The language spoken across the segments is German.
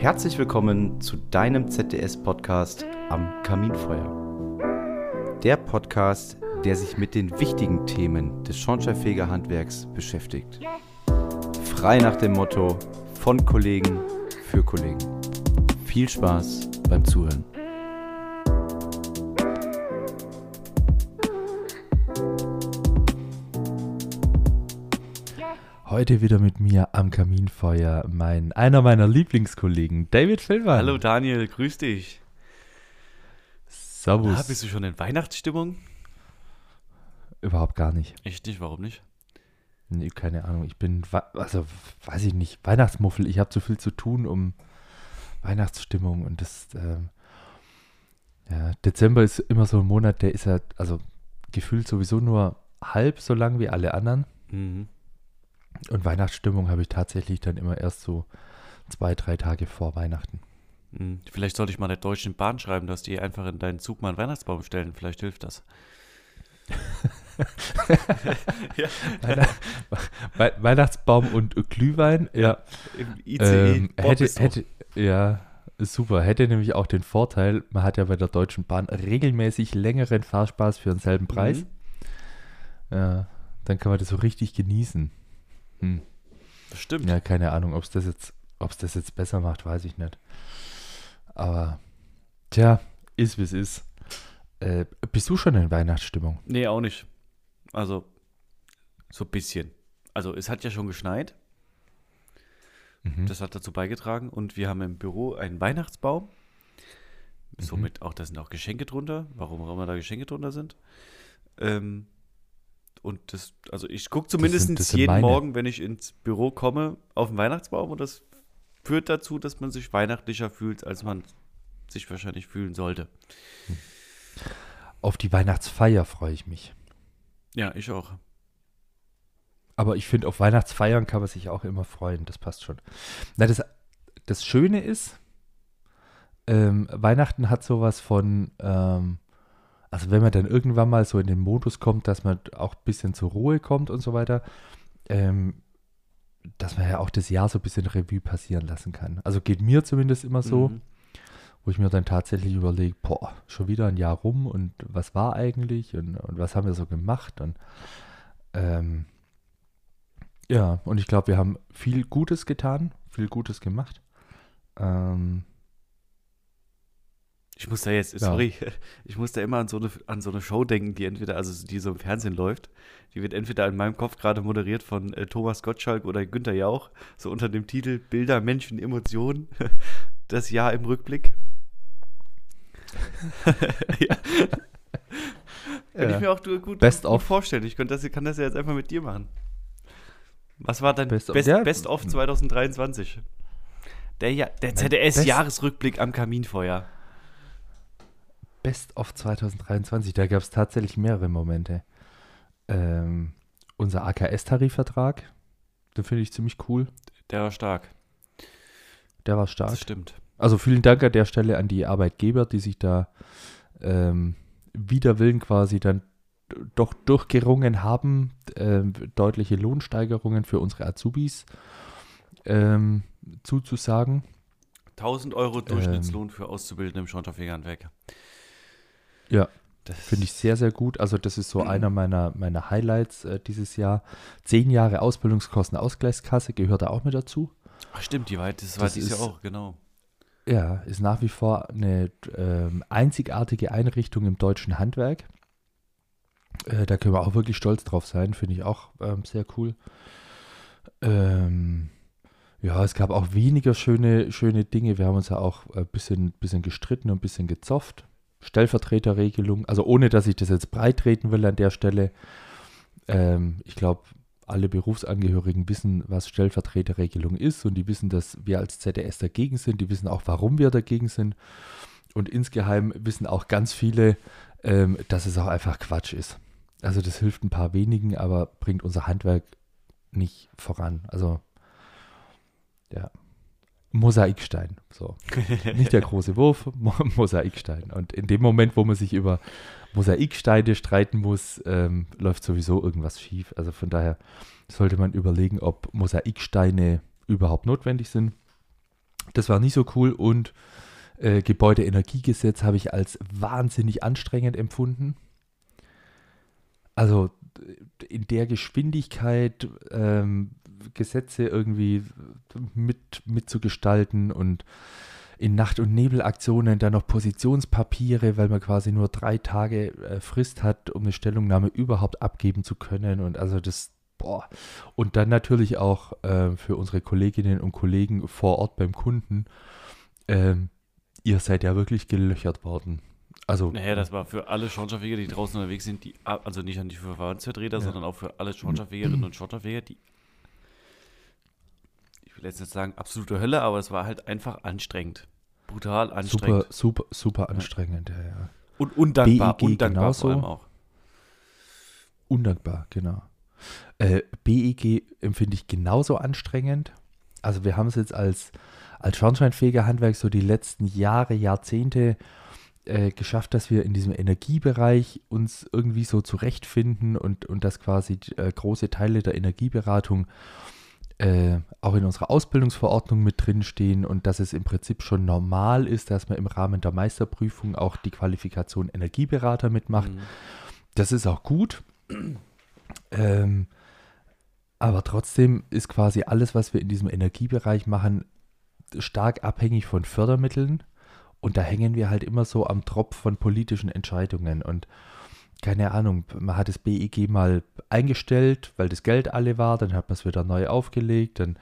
Herzlich willkommen zu deinem ZDS-Podcast am Kaminfeuer. Der Podcast, der sich mit den wichtigen Themen des Schornsteinfegerhandwerks beschäftigt. Frei nach dem Motto von Kollegen für Kollegen. Viel Spaß beim Zuhören. Heute wieder mit mir am Kaminfeuer mein einer meiner Lieblingskollegen, David Fillmann. Hallo Daniel, grüß dich. Servus. Na, bist du schon in Weihnachtsstimmung? Überhaupt gar nicht. Echt nicht, warum nicht? Nee, keine Ahnung. Ich bin, also weiß ich nicht, Weihnachtsmuffel. Ich habe zu viel zu tun um Weihnachtsstimmung und das, ähm, ja, Dezember ist immer so ein Monat, der ist ja, also gefühlt sowieso nur halb so lang wie alle anderen. Mhm. Und Weihnachtsstimmung habe ich tatsächlich dann immer erst so zwei, drei Tage vor Weihnachten. Hm, Vielleicht sollte ich mal der Deutschen Bahn schreiben, dass die einfach in deinen Zug mal einen Weihnachtsbaum stellen. Vielleicht hilft das. Wei- Weihnachtsbaum und Glühwein, ja. Im ICE. Ähm, hätte, hätte, ja, super. Hätte nämlich auch den Vorteil, man hat ja bei der Deutschen Bahn regelmäßig längeren Fahrspaß für denselben Preis. Mhm. Ja, dann kann man das so richtig genießen. Hm. Das stimmt. Ja, keine Ahnung, ob es das jetzt, ob es das jetzt besser macht, weiß ich nicht. Aber, tja, ist wie es ist. Äh, bist du schon in Weihnachtsstimmung? Nee, auch nicht. Also, so ein bisschen. Also, es hat ja schon geschneit. Mhm. Das hat dazu beigetragen. Und wir haben im Büro einen Weihnachtsbaum. Mhm. Somit auch, da sind auch Geschenke drunter. Warum auch immer da Geschenke drunter sind. Ähm, und das, also ich gucke zumindest sind- das sind jeden meine. Morgen, wenn ich ins Büro komme, auf den Weihnachtsbaum. Und das führt dazu, dass man sich weihnachtlicher fühlt, als man sich wahrscheinlich fühlen sollte. Auf die Weihnachtsfeier freue ich mich. Ja, ich auch. Aber ich finde, auf Weihnachtsfeiern kann man sich auch immer freuen. Das passt schon. Na, das, das Schöne ist, ähm, Weihnachten hat sowas von, ähm, also wenn man dann irgendwann mal so in den Modus kommt, dass man auch ein bisschen zur Ruhe kommt und so weiter, ähm, dass man ja auch das Jahr so ein bisschen Revue passieren lassen kann. Also geht mir zumindest immer so, Mhm. wo ich mir dann tatsächlich überlege, boah, schon wieder ein Jahr rum und was war eigentlich und, und was haben wir so gemacht und ähm, ja, und ich glaube, wir haben viel Gutes getan, viel Gutes gemacht. Ähm, Ich muss da jetzt, Ja. sorry, ich muss da immer an so, eine, an so eine Show denken, die entweder, also die so im Fernsehen läuft. Die wird entweder in meinem Kopf gerade moderiert von äh, Thomas Gottschalk oder Günther Jauch, so unter dem Titel Bilder, Menschen, Emotionen. Das Jahr im Rückblick. ja. Kann Ja. ich mir auch du- gut, Best gut vorstellen. Ich könnte das, kann das ja jetzt einfach mit dir machen. Was war dein Best Best, of- Best, of 2023? Der, ja, der ZDS-Jahresrückblick am Kaminfeuer. Best of 2023, da gab es tatsächlich mehrere Momente. Ähm, unser AKS-Tarifvertrag, den finde ich ziemlich cool. Der war stark. Der war stark. Das stimmt. Also vielen Dank an der Stelle an die Arbeitgeber, die sich da ähm, wider Willen quasi dann doch durchgerungen haben, ähm, deutliche Lohnsteigerungen für unsere Azubis ähm, zuzusagen. 1000 Euro Durchschnittslohn für Auszubildende im Schornsteinfegerhandwerk. Ja, Das Finde ich sehr, sehr gut. Also das ist so einer meiner, meiner Highlights äh, dieses Jahr. Zehn Jahre Ausbildungskostenausgleichskasse gehört da auch mit dazu. Ach, stimmt, die war, das war Das dieses Jahr auch, genau. Ja, ist nach wie vor eine ähm, einzigartige Einrichtung im deutschen Handwerk. Äh, da können wir auch wirklich stolz drauf sein, finde ich auch ähm, sehr cool. Ähm, ja, es gab auch weniger schöne, schöne Dinge. Wir haben uns ja auch ein bisschen, bisschen gestritten und ein bisschen gezofft. Stellvertreterregelung, also ohne dass ich das jetzt breit treten will an der Stelle. Ähm, ich glaube, alle Berufsangehörigen wissen, was Stellvertreterregelung ist und die wissen, dass wir als ZDS dagegen sind. Die wissen auch, warum wir dagegen sind. Und insgeheim wissen auch ganz viele, ähm, dass es auch einfach Quatsch ist. Also das hilft ein paar wenigen, aber bringt unser Handwerk nicht voran. Also ja, Mosaikstein. So. Nicht der große Wurf, Mo Mosaikstein. Und in dem Moment, wo man sich über Mosaiksteine streiten muss, ähm, läuft sowieso irgendwas schief. Also von daher sollte man überlegen, ob Mosaiksteine überhaupt notwendig sind. Das war nicht so cool und äh, Gebäudeenergiegesetz habe ich als wahnsinnig anstrengend empfunden. Also in der Geschwindigkeit ähm, Gesetze irgendwie mit, mitzugestalten und in Nacht- und Nebelaktionen dann noch Positionspapiere, weil man quasi nur drei Tage äh, Frist hat, um eine Stellungnahme überhaupt abgeben zu können. Und also das, boah. Und dann natürlich auch äh, für unsere Kolleginnen und Kollegen vor Ort beim Kunden. Ähm, ihr seid ja wirklich gelöchert worden. Also, naja, das war für alle Schornsteinfeger, die draußen unterwegs sind, die, also nicht an die Verbandsvertreter, ja. sondern auch für alle Schornsteinfegerinnen und Schornsteinfeger, die will jetzt nicht sagen absolute Hölle, aber es war halt einfach anstrengend. Brutal anstrengend. Super, super, super anstrengend, ja, ja. Und undankbar, BEG undankbar genauso. vor allem auch. Undankbar, genau. Äh, BEG empfinde ich genauso anstrengend. Also wir haben es jetzt als, als Schornsteinfeger Handwerk so die letzten Jahre, Jahrzehnte äh, geschafft, dass wir in diesem Energiebereich uns irgendwie so zurechtfinden und, und dass quasi äh, große Teile der Energieberatung äh, auch in unserer Ausbildungsverordnung mit drinstehen und dass es im Prinzip schon normal ist, dass man im Rahmen der Meisterprüfung auch die Qualifikation Energieberater mitmacht. Mhm. Das ist auch gut. Ähm, aber trotzdem ist quasi alles, was wir in diesem Energiebereich machen, stark abhängig von Fördermitteln. Und da hängen wir halt immer so am Tropf von politischen Entscheidungen. Und keine Ahnung, man hat das BEG mal eingestellt, weil das Geld alle war, dann hat man es wieder neu aufgelegt, dann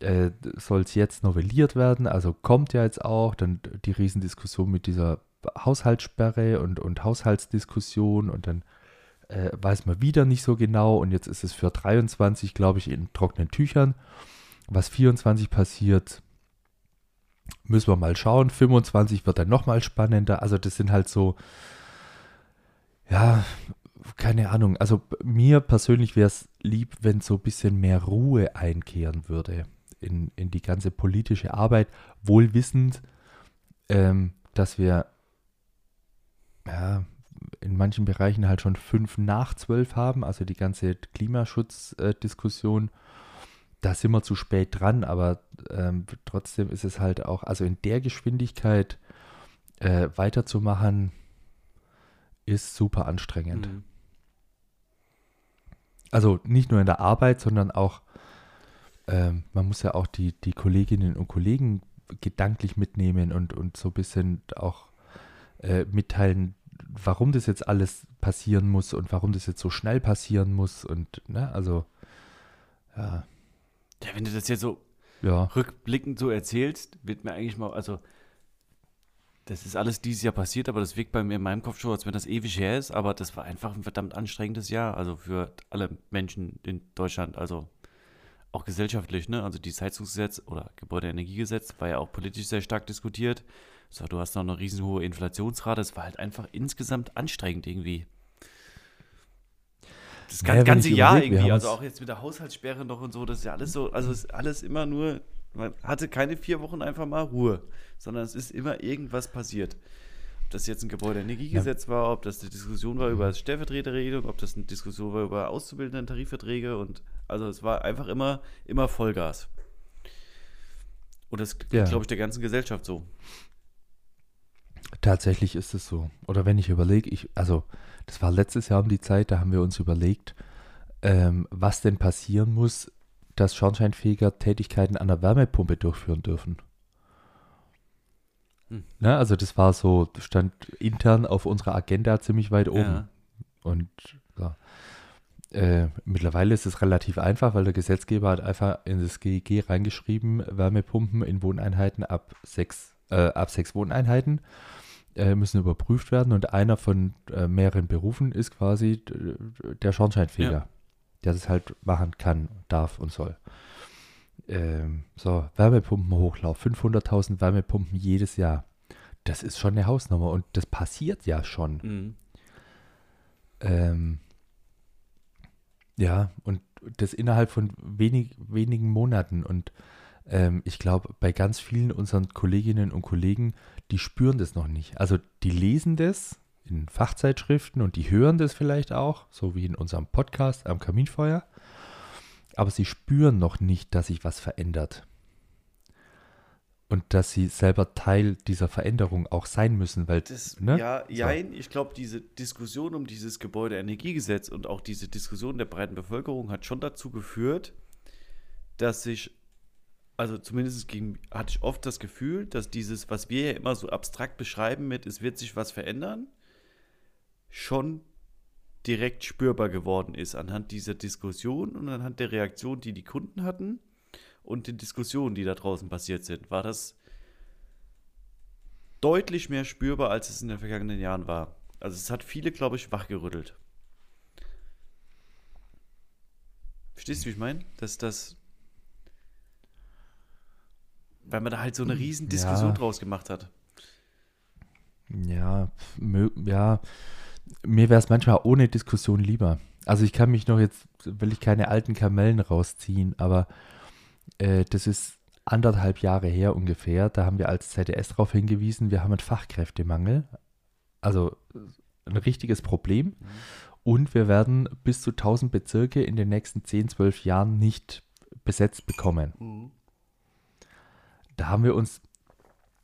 äh, soll es jetzt novelliert werden, also kommt ja jetzt auch, dann die Riesendiskussion mit dieser Haushaltssperre und, und Haushaltsdiskussion und dann äh, weiß man wieder nicht so genau und jetzt ist es für 23, glaube ich, in trockenen Tüchern. Was 24 passiert, müssen wir mal schauen. 25 wird dann nochmal spannender. Also das sind halt so, ja, keine Ahnung. Also mir persönlich wäre es lieb, wenn so ein bisschen mehr Ruhe einkehren würde in, in die ganze politische Arbeit, wohl wissend, ähm, dass wir ja, in manchen Bereichen halt schon fünf nach zwölf haben, also die ganze Klimaschutzdiskussion. Da sind wir zu spät dran, aber ähm, trotzdem ist es halt auch, also in der Geschwindigkeit äh, weiterzumachen, ist super anstrengend. Mhm. Also nicht nur in der Arbeit, sondern auch, ähm, man muss ja auch die, die Kolleginnen und Kollegen gedanklich mitnehmen und, und so ein bisschen auch äh, mitteilen, warum das jetzt alles passieren muss und warum das jetzt so schnell passieren muss und, ne, also, ja. Ja, wenn du das jetzt so ja. rückblickend so erzählst, wird mir eigentlich mal, also das ist alles dieses Jahr passiert, aber das wirkt bei mir in meinem Kopf schon, als wenn das ewig her ist. Aber das war einfach ein verdammt anstrengendes Jahr, also für alle Menschen in Deutschland, also auch gesellschaftlich, ne? Also dieses Heizungsgesetz oder Gebäudeenergiegesetz war ja auch politisch sehr stark diskutiert. So, du hast noch eine riesenhohe Inflationsrate. Es war halt einfach insgesamt anstrengend irgendwie. Das naja, ganze Jahr irgendwie, also auch jetzt mit der Haushaltssperre noch und so, das ist ja alles so, also ist alles immer nur man hatte keine vier Wochen einfach mal Ruhe, sondern es ist immer irgendwas passiert. Ob das jetzt ein Gebäudeenergiegesetz ja. war, ob das eine Diskussion war über Stellvertreterregelung, ob das eine Diskussion war über auszubildenden Tarifverträge und also es war einfach immer, immer Vollgas. Und das ja. glaube ich der ganzen Gesellschaft so. Tatsächlich ist es so. Oder wenn ich überlege, ich, also das war letztes Jahr um die Zeit, da haben wir uns überlegt, ähm, was denn passieren muss, dass Schornsteinfeger Tätigkeiten an der Wärmepumpe durchführen dürfen. Hm. Na, also das war so, stand intern auf unserer Agenda ziemlich weit oben. Ja. Und ja. Äh, mittlerweile ist es relativ einfach, weil der Gesetzgeber hat einfach in das GEG reingeschrieben, Wärmepumpen in Wohneinheiten ab sechs, äh, ab sechs Wohneinheiten äh, müssen überprüft werden und einer von äh, mehreren Berufen ist quasi der Schornsteinfeger. Ja der das halt machen kann, darf und soll. Ähm, so, Wärmepumpenhochlauf, 500.000 Wärmepumpen jedes Jahr. Das ist schon eine Hausnummer und das passiert ja schon. Mhm. Ähm, ja, und das innerhalb von wenig, wenigen Monaten. Und ähm, ich glaube, bei ganz vielen unseren Kolleginnen und Kollegen, die spüren das noch nicht. Also die lesen das, in Fachzeitschriften und die hören das vielleicht auch, so wie in unserem Podcast am Kaminfeuer, aber sie spüren noch nicht, dass sich was verändert. und dass sie selber Teil dieser Veränderung auch sein müssen, weil Das, ne? Ja, So. jein, ich glaube, diese Diskussion um dieses Gebäudeenergiegesetz und auch diese Diskussion der breiten Bevölkerung hat schon dazu geführt, dass sich, also zumindest ging, hatte ich oft das Gefühl, dass dieses, was wir ja immer so abstrakt beschreiben mit, es wird sich was verändern, schon direkt spürbar geworden ist anhand dieser Diskussion und anhand der Reaktion, die die Kunden hatten und den Diskussionen, die da draußen passiert sind, war das deutlich mehr spürbar, als es in den vergangenen Jahren war. Also es hat viele, glaube ich, wachgerüttelt. Verstehst du, wie ich meine? Dass das. Weil man da halt so eine riesen Diskussion Ja. draus gemacht hat. Ja, ja, mir wäre es manchmal ohne Diskussion lieber. Also ich kann mich noch jetzt, will ich keine alten Kamellen rausziehen, aber äh, das ist anderthalb Jahre her ungefähr. Da haben wir als ZDS darauf hingewiesen, wir haben einen Fachkräftemangel. Also äh, ein richtiges Problem. Und wir werden bis zu 1000 Bezirke in den nächsten 10, 12 Jahren nicht besetzt bekommen da haben wir uns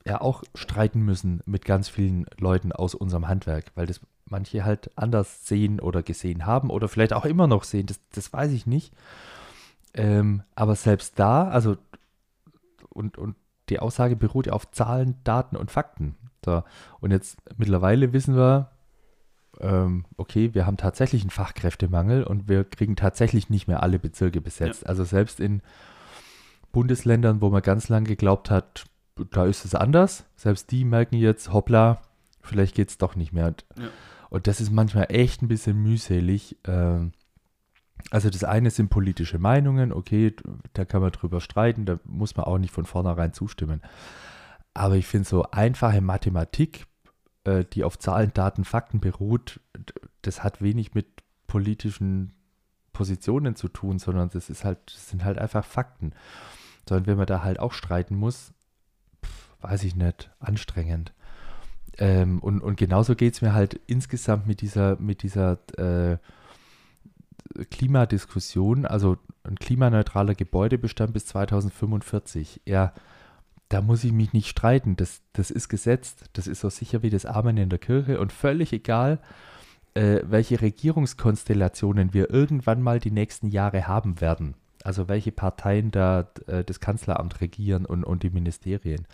ja auch streiten müssen mit ganz vielen Leuten aus unserem Handwerk, weil das manche halt anders sehen oder gesehen haben oder vielleicht auch immer noch sehen, das, das weiß ich nicht. Ähm, aber selbst da, also und, und die Aussage beruht ja auf Zahlen, Daten und Fakten. So, und jetzt mittlerweile wissen wir, ähm, okay, wir haben tatsächlich einen Fachkräftemangel und wir kriegen tatsächlich nicht mehr alle Bezirke besetzt. Also selbst in Bundesländern, wo man ganz lange geglaubt hat, da ist es anders. Selbst die merken jetzt, hoppla, vielleicht geht es doch nicht mehr. Und, Ja. Und das ist manchmal echt ein bisschen mühselig. Ähm, also das eine sind politische Meinungen, okay, da kann man drüber streiten, da muss man auch nicht von vornherein zustimmen. Aber ich finde so einfache Mathematik, äh, die auf Zahlen, Daten, Fakten beruht, das hat wenig mit politischen Positionen zu tun, sondern das ist halt, das sind halt einfach Fakten. Sondern wenn man da halt auch streiten muss, pf, weiß ich nicht, anstrengend. Ähm, und, und genauso geht es mir halt insgesamt mit dieser, mit dieser äh, Klimadiskussion, also ein klimaneutraler Gebäudebestand bis 2045. Ja, da muss ich mich nicht streiten. Das, das ist gesetzt. Das ist so sicher wie das Amen in der Kirche und völlig egal, äh, welche Regierungskonstellationen wir irgendwann mal die nächsten Jahre haben werden. Also welche Parteien da äh, das Kanzleramt regieren und, und die Ministerien.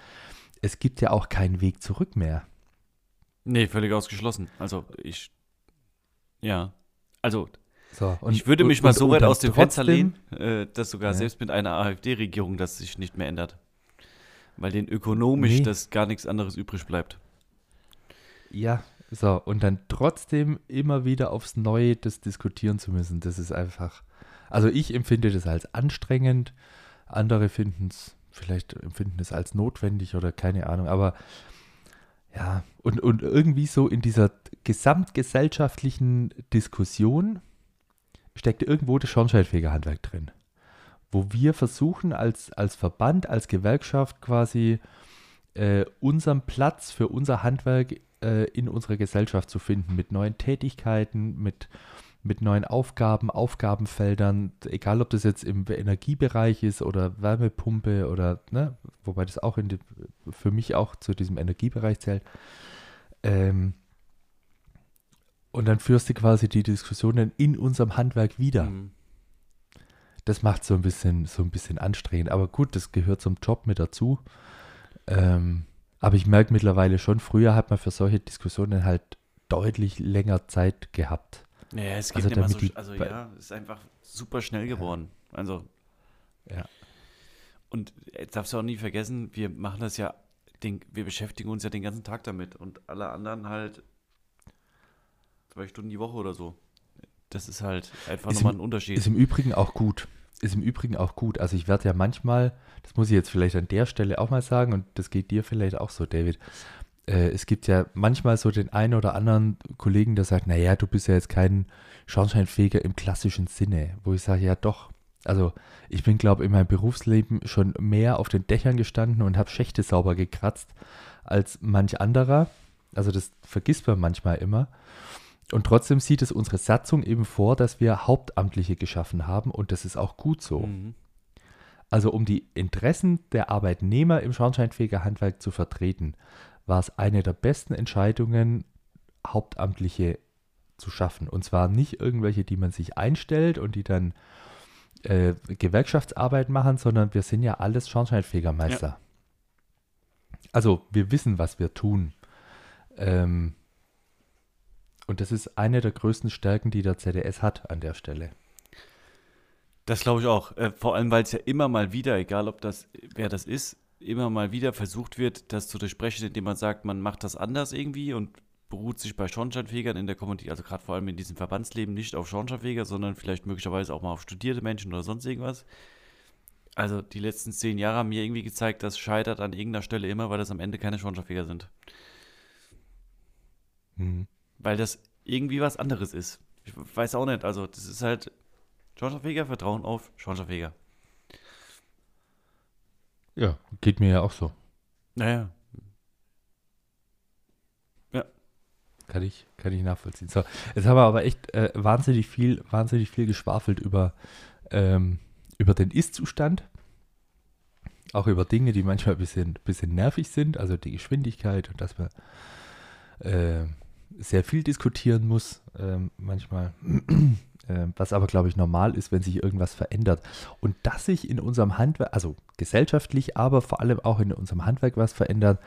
Es gibt ja auch keinen Weg zurück mehr. Nee, völlig ausgeschlossen. Also ich. Ja. Also So, und, ich würde mich und- mal so weit aus dem Fenster lehnen, äh, dass sogar Ja. selbst mit einer AfD-Regierung das sich nicht mehr ändert. Weil denen ökonomisch Nee. das gar nichts anderes übrig bleibt. Ja, so, und dann trotzdem immer wieder aufs Neue das diskutieren zu müssen, das ist einfach. Also ich empfinde das als anstrengend, andere finden es, vielleicht empfinden es als notwendig oder keine Ahnung, aber ja, und, und irgendwie so in dieser gesamtgesellschaftlichen Diskussion steckt irgendwo das Schornsteinfegerhandwerk drin. Wo wir versuchen, als, als Verband, als Gewerkschaft quasi äh, unseren Platz für unser Handwerk äh, in unserer Gesellschaft zu finden, mit neuen Tätigkeiten, mit, mit neuen Aufgaben, Aufgabenfeldern, egal ob das jetzt im Energiebereich ist oder Wärmepumpe oder, ne, wobei das auch die, für mich auch zu diesem Energiebereich zählt. Ähm, und dann führst du quasi die Diskussionen in unserem Handwerk wieder Mhm. das macht so ein bisschen so ein bisschen anstrengend. Aber gut, das gehört zum Job mit dazu. Ähm, aber ich merke mittlerweile schon, früher hat man für solche Diskussionen halt deutlich länger Zeit gehabt. Naja, es geht Also nicht mehr so, also ja, es ist einfach super schnell geworden. Also. Ja. Und jetzt darfst du auch nie vergessen, wir machen das ja, den, wir beschäftigen uns ja den ganzen Tag damit und alle anderen halt zwei Stunden die Woche oder so. Das ist halt einfach nochmal ein Unterschied. Ist im Übrigen auch gut. Ist im Übrigen auch gut. Also ich werde ja manchmal, das muss ich jetzt vielleicht an der Stelle auch mal sagen, und das geht dir vielleicht auch so, David. Äh, es gibt ja manchmal so den einen oder anderen Kollegen, der sagt, naja, du bist ja jetzt kein Schornsteinfeger im klassischen Sinne, wo ich sage, ja doch. Also ich bin, glaube ich, in meinem Berufsleben schon mehr auf den Dächern gestanden und habe Schächte sauber gekratzt als manch anderer. Also das vergisst man manchmal immer. Und trotzdem sieht es unsere Satzung eben vor, dass wir Hauptamtliche geschaffen haben und das ist auch gut so. Mhm. Also um die Interessen der Arbeitnehmer im Schornsteinfegerhandwerk zu vertreten, war es eine der besten Entscheidungen, Hauptamtliche zu schaffen. Und zwar nicht irgendwelche, die man sich einstellt und die dann äh, Gewerkschaftsarbeit machen, sondern wir sind ja alles Schornsteinfegermeister. Ja. Also wir wissen, was wir tun. Ähm, und das ist eine der größten Stärken, die der ZDS hat an der Stelle. Das glaube ich auch. Äh, vor allem, weil es ja immer mal wieder, egal ob das, wer das ist, immer mal wieder versucht wird, das zu durchbrechen, indem man sagt, man macht das anders irgendwie und beruht sich bei Schornsteinfegern in der Community, also gerade vor allem in diesem Verbandsleben, nicht auf Schornsteinfeger, sondern vielleicht möglicherweise auch mal auf studierte Menschen oder sonst irgendwas. Also die letzten zehn Jahre haben mir irgendwie gezeigt, das scheitert an irgendeiner Stelle immer, weil das am Ende keine Schornsteinfeger sind. Mhm. Weil das irgendwie was anderes ist. Ich weiß auch nicht, also das ist halt Schornsteinfeger, Vertrauen auf Schornsteinfeger. Ja, geht mir ja auch so. Naja. Ja. Kann ich, kann ich nachvollziehen. So, jetzt haben wir aber echt äh, wahnsinnig viel, wahnsinnig viel geschwafelt über, ähm, über den Ist-Zustand. Auch über Dinge, die manchmal ein bisschen, bisschen nervig sind, also die Geschwindigkeit und dass man äh, sehr viel diskutieren muss, äh, manchmal. Ähm, was aber, glaube ich, normal ist, wenn sich irgendwas verändert. Und dass sich in unserem Handwerk, also gesellschaftlich, aber vor allem auch in unserem Handwerk was verändert,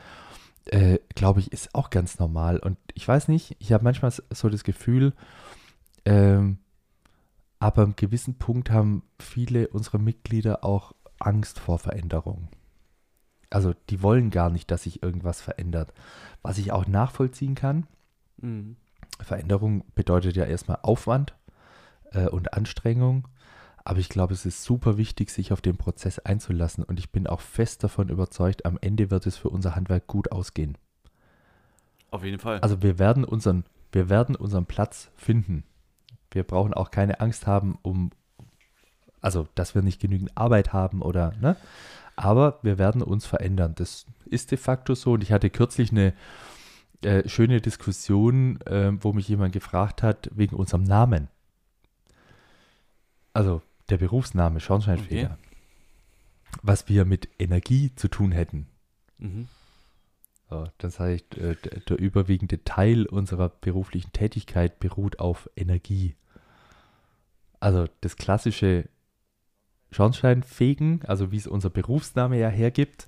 äh, glaube ich, ist auch ganz normal. Und ich weiß nicht, ich habe manchmal so das Gefühl, ähm, aber einem gewissen Punkt haben viele unserer Mitglieder auch Angst vor Veränderung. Also die wollen gar nicht, dass sich irgendwas verändert. Was ich auch nachvollziehen kann. Mhm. Veränderung bedeutet ja erstmal Aufwand äh, und Anstrengung. Aber ich glaube, es ist super wichtig, sich auf den Prozess einzulassen. Und ich bin auch fest davon überzeugt, am Ende wird es für unser Handwerk gut ausgehen. Auf jeden Fall. Also wir werden unseren, wir werden unseren Platz finden. Wir brauchen auch keine Angst haben, um, also dass wir nicht genügend Arbeit haben oder, ne? Aber wir werden uns verändern. Das ist de facto so. Und ich hatte kürzlich eine äh, schöne Diskussion, äh, wo mich jemand gefragt hat, wegen unserem Namen. Also der Berufsname Schornsteinfeger. Okay. Was wir mit Energie zu tun hätten. Mhm. So, das heißt, äh, der, der überwiegende Teil unserer beruflichen Tätigkeit beruht auf Energie. Also das klassische Schornsteinfegen, also wie es unser Berufsname ja hergibt,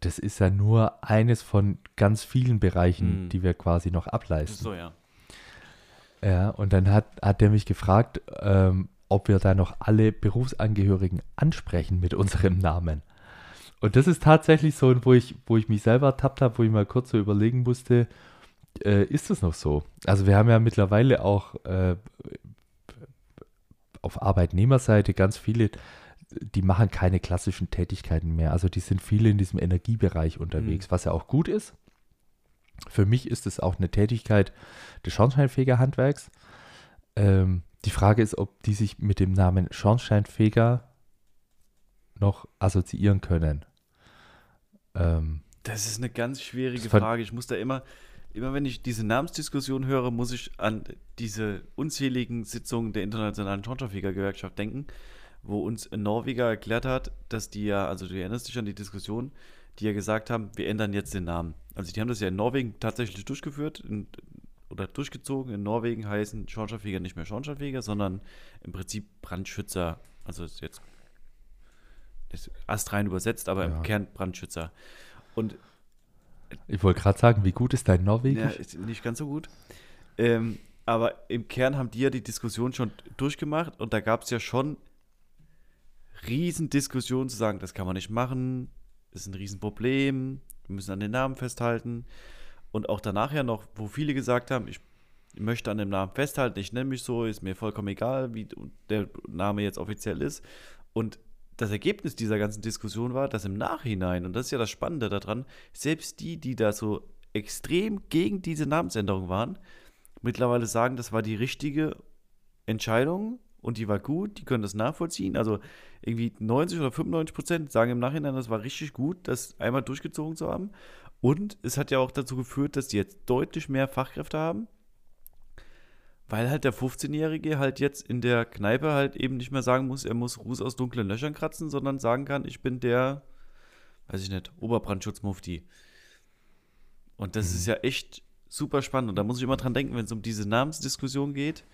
das ist ja nur eines von ganz vielen Bereichen, mhm. die wir quasi noch ableisten. So, ja. Ja, und dann hat, hat der mich gefragt, ähm, ob wir da noch alle Berufsangehörigen ansprechen mit unserem Namen. Und das ist tatsächlich so, wo ich, wo ich mich selber ertappt habe, wo ich mal kurz so überlegen musste, äh, ist das noch so? Also wir haben ja mittlerweile auch äh, auf Arbeitnehmerseite ganz viele, die machen keine klassischen Tätigkeiten mehr. Also die sind viele in diesem Energiebereich unterwegs, mhm. was ja auch gut ist. Für mich ist es auch eine Tätigkeit des Schornsteinfegerhandwerks. Ähm, die Frage ist, ob die sich mit dem Namen Schornsteinfeger noch assoziieren können. Ähm, das ist eine ganz schwierige Frage. Ich muss da immer, immer wenn ich diese Namensdiskussion höre, muss ich an diese unzähligen Sitzungen der Internationalen Schornsteinfeger-Gewerkschaft denken, wo uns ein Norweger erklärt hat, dass die ja, also du erinnerst dich an die Diskussion, die ja gesagt haben, wir ändern jetzt den Namen. Also die haben das ja in Norwegen tatsächlich durchgeführt, in, oder durchgezogen. In Norwegen heißen Schornsteinfeger nicht mehr Schornsteinfeger, sondern im Prinzip Brandschützer. Also ist jetzt ist astrein übersetzt, aber ja. im Kern Brandschützer. Und ich wollte gerade sagen, wie gut ist dein Norwegisch? Ja, nicht ganz so gut. Ähm, aber im Kern haben die ja die Diskussion schon durchgemacht und da gab es ja schon Riesendiskussionen zu sagen, das kann man nicht machen, das ist ein Riesenproblem, wir müssen an den Namen festhalten. Und auch danach ja noch, wo viele gesagt haben, ich möchte an dem Namen festhalten, ich nenne mich so, ist mir vollkommen egal, wie der Name jetzt offiziell ist. Und das Ergebnis dieser ganzen Diskussion war, dass im Nachhinein, und das ist ja das Spannende daran, selbst die, die da so extrem gegen diese Namensänderung waren, mittlerweile sagen, das war die richtige Entscheidung und die war gut, die können das nachvollziehen. Also irgendwie 90 oder 95 Prozent sagen im Nachhinein, das war richtig gut, das einmal durchgezogen zu haben. Und es hat ja auch dazu geführt, dass die jetzt deutlich mehr Fachkräfte haben. Weil halt der 15-Jährige halt jetzt in der Kneipe halt eben nicht mehr sagen muss, er muss Ruß aus dunklen Löchern kratzen, sondern sagen kann, ich bin der, weiß ich nicht, Oberbrandschutzmufti. Und das Mhm. ist ja echt super spannend. Und da muss ich immer dran denken, wenn es um diese Namensdiskussion geht.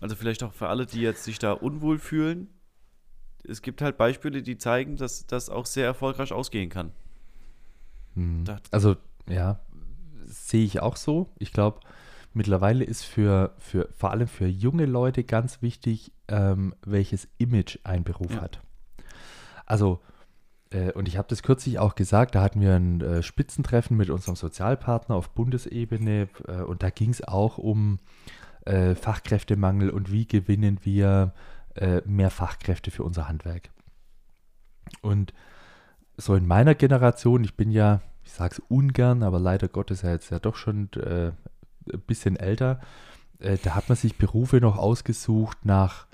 Also vielleicht auch für alle, die jetzt sich da unwohl fühlen. Es gibt halt Beispiele, die zeigen, dass das auch sehr erfolgreich ausgehen kann. Hm. Da- Also, ja, sehe ich auch so. Ich glaube, mittlerweile ist für, für vor allem für junge Leute ganz wichtig, ähm, welches Image ein Beruf Ja. hat. Also, äh, und ich habe das kürzlich auch gesagt, da hatten wir ein äh, Spitzentreffen mit unserem Sozialpartner auf Bundesebene äh, und da ging es auch um äh, Fachkräftemangel und wie gewinnen wir äh, mehr Fachkräfte für unser Handwerk. Und so in meiner Generation, ich bin ja, ich sage es ungern, aber leider Gottes ja jetzt ja doch schon äh, ein bisschen älter, äh, da hat man sich Berufe noch ausgesucht nach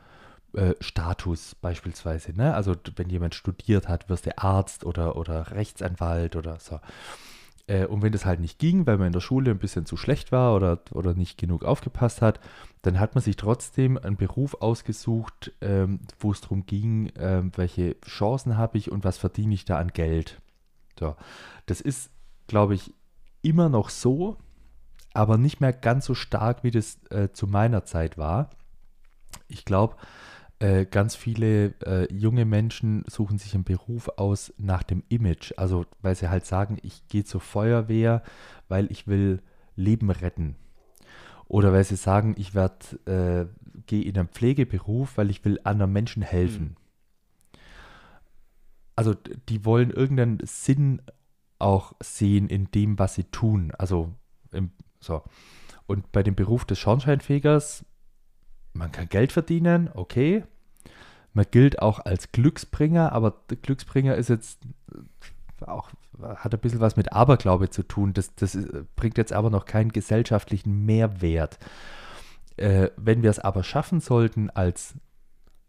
äh, Status beispielsweise. Ne? Also wenn jemand studiert hat, wirst du Arzt oder, oder Rechtsanwalt oder so. Äh, und wenn das halt nicht ging, weil man in der Schule ein bisschen zu schlecht war oder, oder nicht genug aufgepasst hat, dann hat man sich trotzdem einen Beruf ausgesucht, ähm, wo es darum ging, ähm, welche Chancen habe ich und was verdiene ich da an Geld. So. Das ist, glaube ich, immer noch so, aber nicht mehr ganz so stark, wie das äh, zu meiner Zeit war. Ich glaube, äh, ganz viele äh, junge Menschen suchen sich einen Beruf aus nach dem Image. Also, weil sie halt sagen, ich gehe zur Feuerwehr, weil ich will Leben retten. Oder weil sie sagen, ich werde, äh, gehe in einen Pflegeberuf, weil ich will anderen Menschen helfen. Also, d- die wollen irgendeinen Sinn auch sehen in dem, was sie tun. Also, im, so. Und bei dem Beruf des Schornsteinfegers, man kann Geld verdienen, okay. Man gilt auch als Glücksbringer, aber der Glücksbringer ist jetzt auch, hat ein bisschen was mit Aberglaube zu tun. Das, das bringt jetzt aber noch keinen gesellschaftlichen Mehrwert. Äh, wenn wir es aber schaffen sollten, als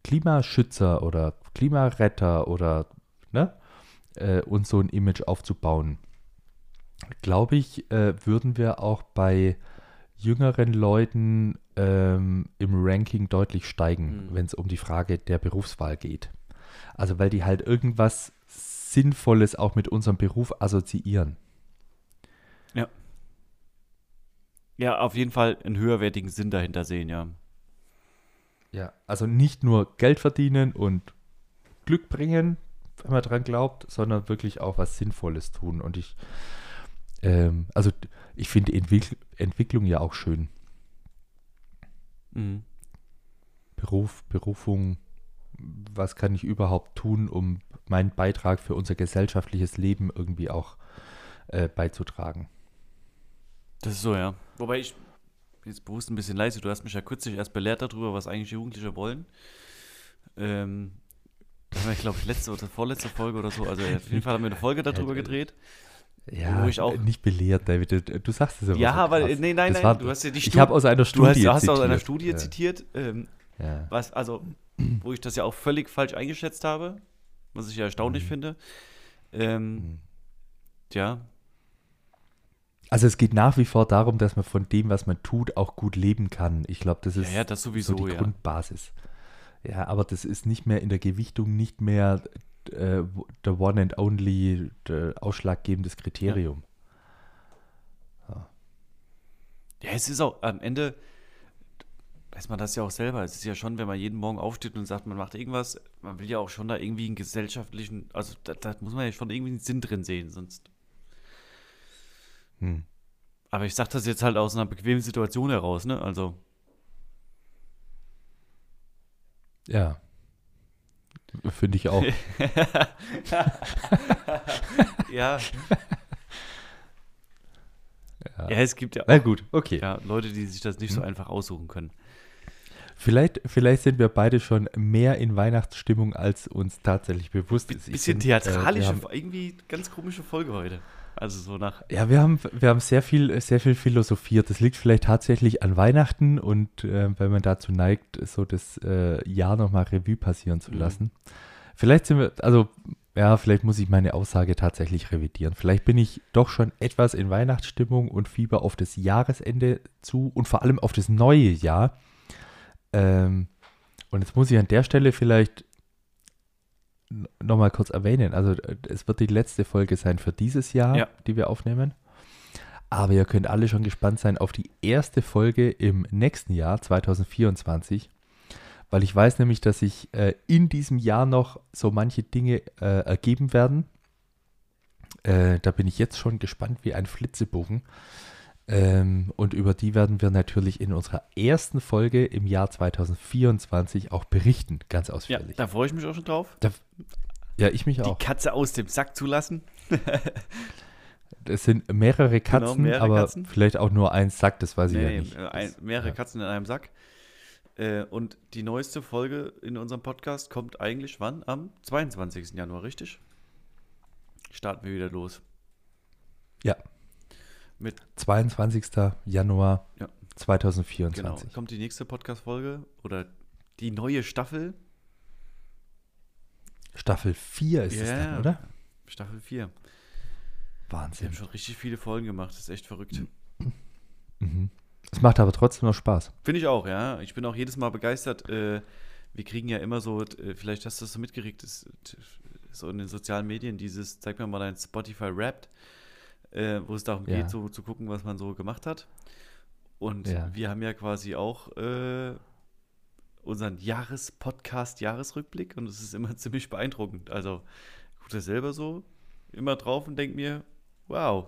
Klimaschützer oder Klimaretter oder ne, äh, uns so ein Image aufzubauen, glaube ich, äh, würden wir auch bei jüngeren Leuten ähm, im Ranking deutlich steigen, Mhm. wenn es um die Frage der Berufswahl geht. Also weil die halt irgendwas Sinnvolles auch mit unserem Beruf assoziieren. Ja, auf jeden Fall einen höherwertigen Sinn dahinter sehen, ja. Ja, also nicht nur Geld verdienen und Glück bringen, wenn man dran glaubt, sondern wirklich auch was Sinnvolles tun. Und ich, ähm, also ich finde Entwick Entwicklung ja auch schön. Mhm. Beruf, Berufung, was kann ich überhaupt tun, um meinen Beitrag für unser gesellschaftliches Leben irgendwie auch äh, beizutragen. Das ist so, ja. Wobei ich jetzt bewusst ein bisschen leise. Du hast mich ja kürzlich erst belehrt darüber, was eigentlich Jugendliche wollen. Ähm, das war, glaube ich, letzte oder vorletzte Folge oder so. Also auf jeden Fall haben wir eine Folge darüber Ja, gedreht. Ja, Wo ich auch- nicht belehrt, David. Du, du sagst es aber Ja, so aber krass. nee, nein, Das nein, war- du hast ja die Ich Studie. habe aus einer Du Studie hast, hast aus einer. Studie ja. zitiert, ähm, Ja. was, also, wo ich das ja auch völlig falsch eingeschätzt habe, was ich ja erstaunlich Mhm. finde. Ähm, Mhm. ja, Also es geht nach wie vor darum, dass man von dem, was man tut, auch gut leben kann. Ich glaube, das ja, ist ja, das sowieso, so die ja. Grundbasis. Ja, aber das ist nicht mehr in der Gewichtung nicht mehr äh, der One and Only ausschlaggebendes Kriterium. Ja, es ist auch am Ende, weiß man das ja auch selber. Es ist ja schon, wenn man jeden Morgen aufsteht und sagt, man macht irgendwas, man will ja auch schon da irgendwie einen gesellschaftlichen, also da, da muss man ja schon irgendwie einen Sinn drin sehen, sonst. Hm. Aber ich sag das jetzt halt aus einer bequemen Situation heraus, ne? Also, Ja. Finde ich auch. ja. Ja. Ja, es gibt ja Na gut, okay. ja, Leute, die sich das nicht so Hm. einfach aussuchen können. Vielleicht, vielleicht sind wir beide schon mehr in Weihnachtsstimmung, als uns tatsächlich bewusst ist. Ich Bisschen bin, äh, theatralische, haben- irgendwie ganz komische Folge heute. Also so nach. Ja, wir haben, wir haben sehr viel, sehr viel philosophiert. Das liegt vielleicht tatsächlich an Weihnachten und äh, weil man dazu neigt, so das äh, Jahr nochmal Revue passieren zu Mhm. lassen. Vielleicht sind wir, also, ja, vielleicht muss ich meine Aussage tatsächlich revidieren. Vielleicht bin ich doch schon etwas in Weihnachtsstimmung und Fieber auf das Jahresende zu und vor allem auf das neue Jahr. Ähm, und jetzt muss ich an der Stelle vielleicht nochmal kurz erwähnen. Also es wird die letzte Folge sein für dieses Jahr, Ja. die wir aufnehmen. Aber ihr könnt alle schon gespannt sein auf die erste Folge im nächsten Jahr, 2024. Weil ich weiß nämlich, dass sich äh, in diesem Jahr noch so manche Dinge äh, ergeben werden. Äh, da bin ich jetzt schon gespannt wie ein Flitzebogen. Ähm, und über die werden wir natürlich in unserer ersten Folge im Jahr 2024 auch berichten, ganz Ja, ausführlich. da freue ich mich auch schon drauf. Ja, ich mich auch. Die Katze aus dem Sack zu lassen. Es sind mehrere Katzen, Genau, mehrere aber Katzen. vielleicht auch nur ein Sack, das weiß ich Nee, ja nee, nicht. äh, ein, mehrere ja. Katzen in einem Sack. Äh, und die neueste Folge in unserem Podcast kommt eigentlich wann? Am 22. Januar, richtig? Starten wir wieder los. Ja. Mit, 22. Januar Ja. 2024. genau, kommt die nächste Podcast-Folge oder die neue Staffel. Staffel 4 ist es Ja. dann, oder? Staffel 4. Wir Wahnsinn. haben schon richtig viele Folgen gemacht, das ist echt verrückt. Mhm. Es macht aber trotzdem noch Spaß. Finde ich auch, ja. Ich bin auch jedes Mal begeistert. Äh, wir kriegen ja immer so, äh, vielleicht hast du das so mitgekriegt, ist, t- so in den sozialen Medien, dieses, zeig mir mal dein Spotify Wrapped, äh, wo es darum Ja. geht, so zu gucken, was man so gemacht hat. Und Ja. wir haben ja quasi auch äh, unseren Jahrespodcast, Jahresrückblick und es ist immer ziemlich beeindruckend. Also, gucke das selber so immer drauf und denke mir, wow,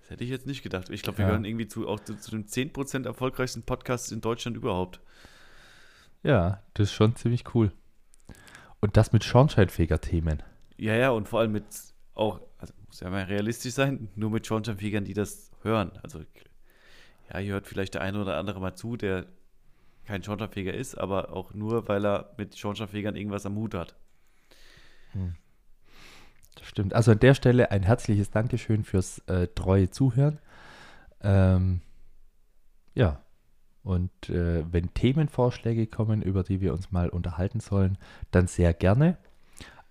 das hätte ich jetzt nicht gedacht. Ich glaube, wir Ja. gehören irgendwie zu, auch zu, zu den 10% erfolgreichsten Podcasts in Deutschland überhaupt. Ja, das ist schon ziemlich cool. Und das mit Schornsteinfeger-Themen. Ja, ja, und vor allem mit auch, also muss ja mal realistisch sein, nur mit Schornsteinfegern, die das hören. Also, ja, hier hört vielleicht der eine oder andere mal zu, der kein Schornsteinfeger ist, aber auch nur, weil er mit Schornsteinfegern irgendwas am Hut hat. Das stimmt. Also an der Stelle ein herzliches Dankeschön fürs äh, treue Zuhören. Ähm, ja. Und äh, wenn Themenvorschläge kommen, über die wir uns mal unterhalten sollen, dann sehr gerne.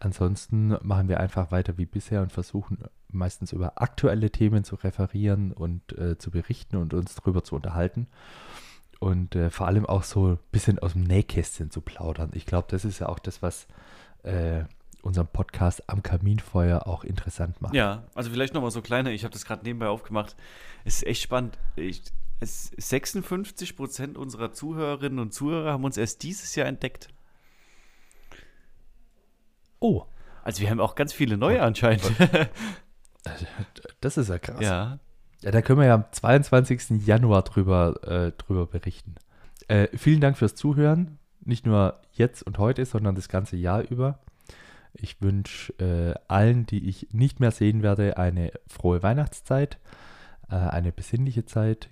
Ansonsten machen wir einfach weiter wie bisher und versuchen meistens über aktuelle Themen zu referieren und äh, zu berichten und uns darüber zu unterhalten. Und äh, vor allem auch so ein bisschen aus dem Nähkästchen zu plaudern. Ich glaube, das ist ja auch das, was äh, unseren Podcast am Kaminfeuer auch interessant macht. Ja, also vielleicht nochmal so kleiner, ich habe das gerade nebenbei aufgemacht. Es ist echt spannend. Ich, es, 56% unserer Zuhörerinnen und Zuhörer haben uns erst dieses Jahr entdeckt. Oh, Also wir haben auch ganz viele neue anscheinend. das ist ja krass. ja. Ja, da können wir ja am 22. Januar drüber, äh, drüber berichten. Äh, vielen Dank fürs Zuhören. Nicht nur jetzt und heute, sondern das ganze Jahr über. Ich wünsche äh, allen, die ich nicht mehr sehen werde, eine frohe Weihnachtszeit, äh, eine besinnliche Zeit,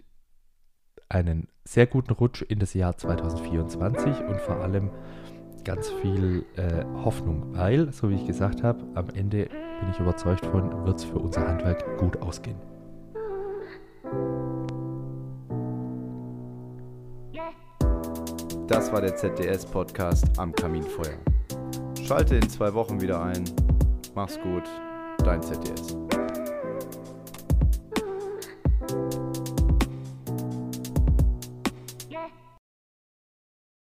einen sehr guten Rutsch in das Jahr 2024 und vor allem ganz viel äh, Hoffnung, weil, so wie ich gesagt habe, am Ende bin ich überzeugt von, wird es für unser Handwerk gut ausgehen. Das war der ZDS-Podcast am Kaminfeuer. Schalte in zwei Wochen wieder ein. Mach's gut, dein ZDS.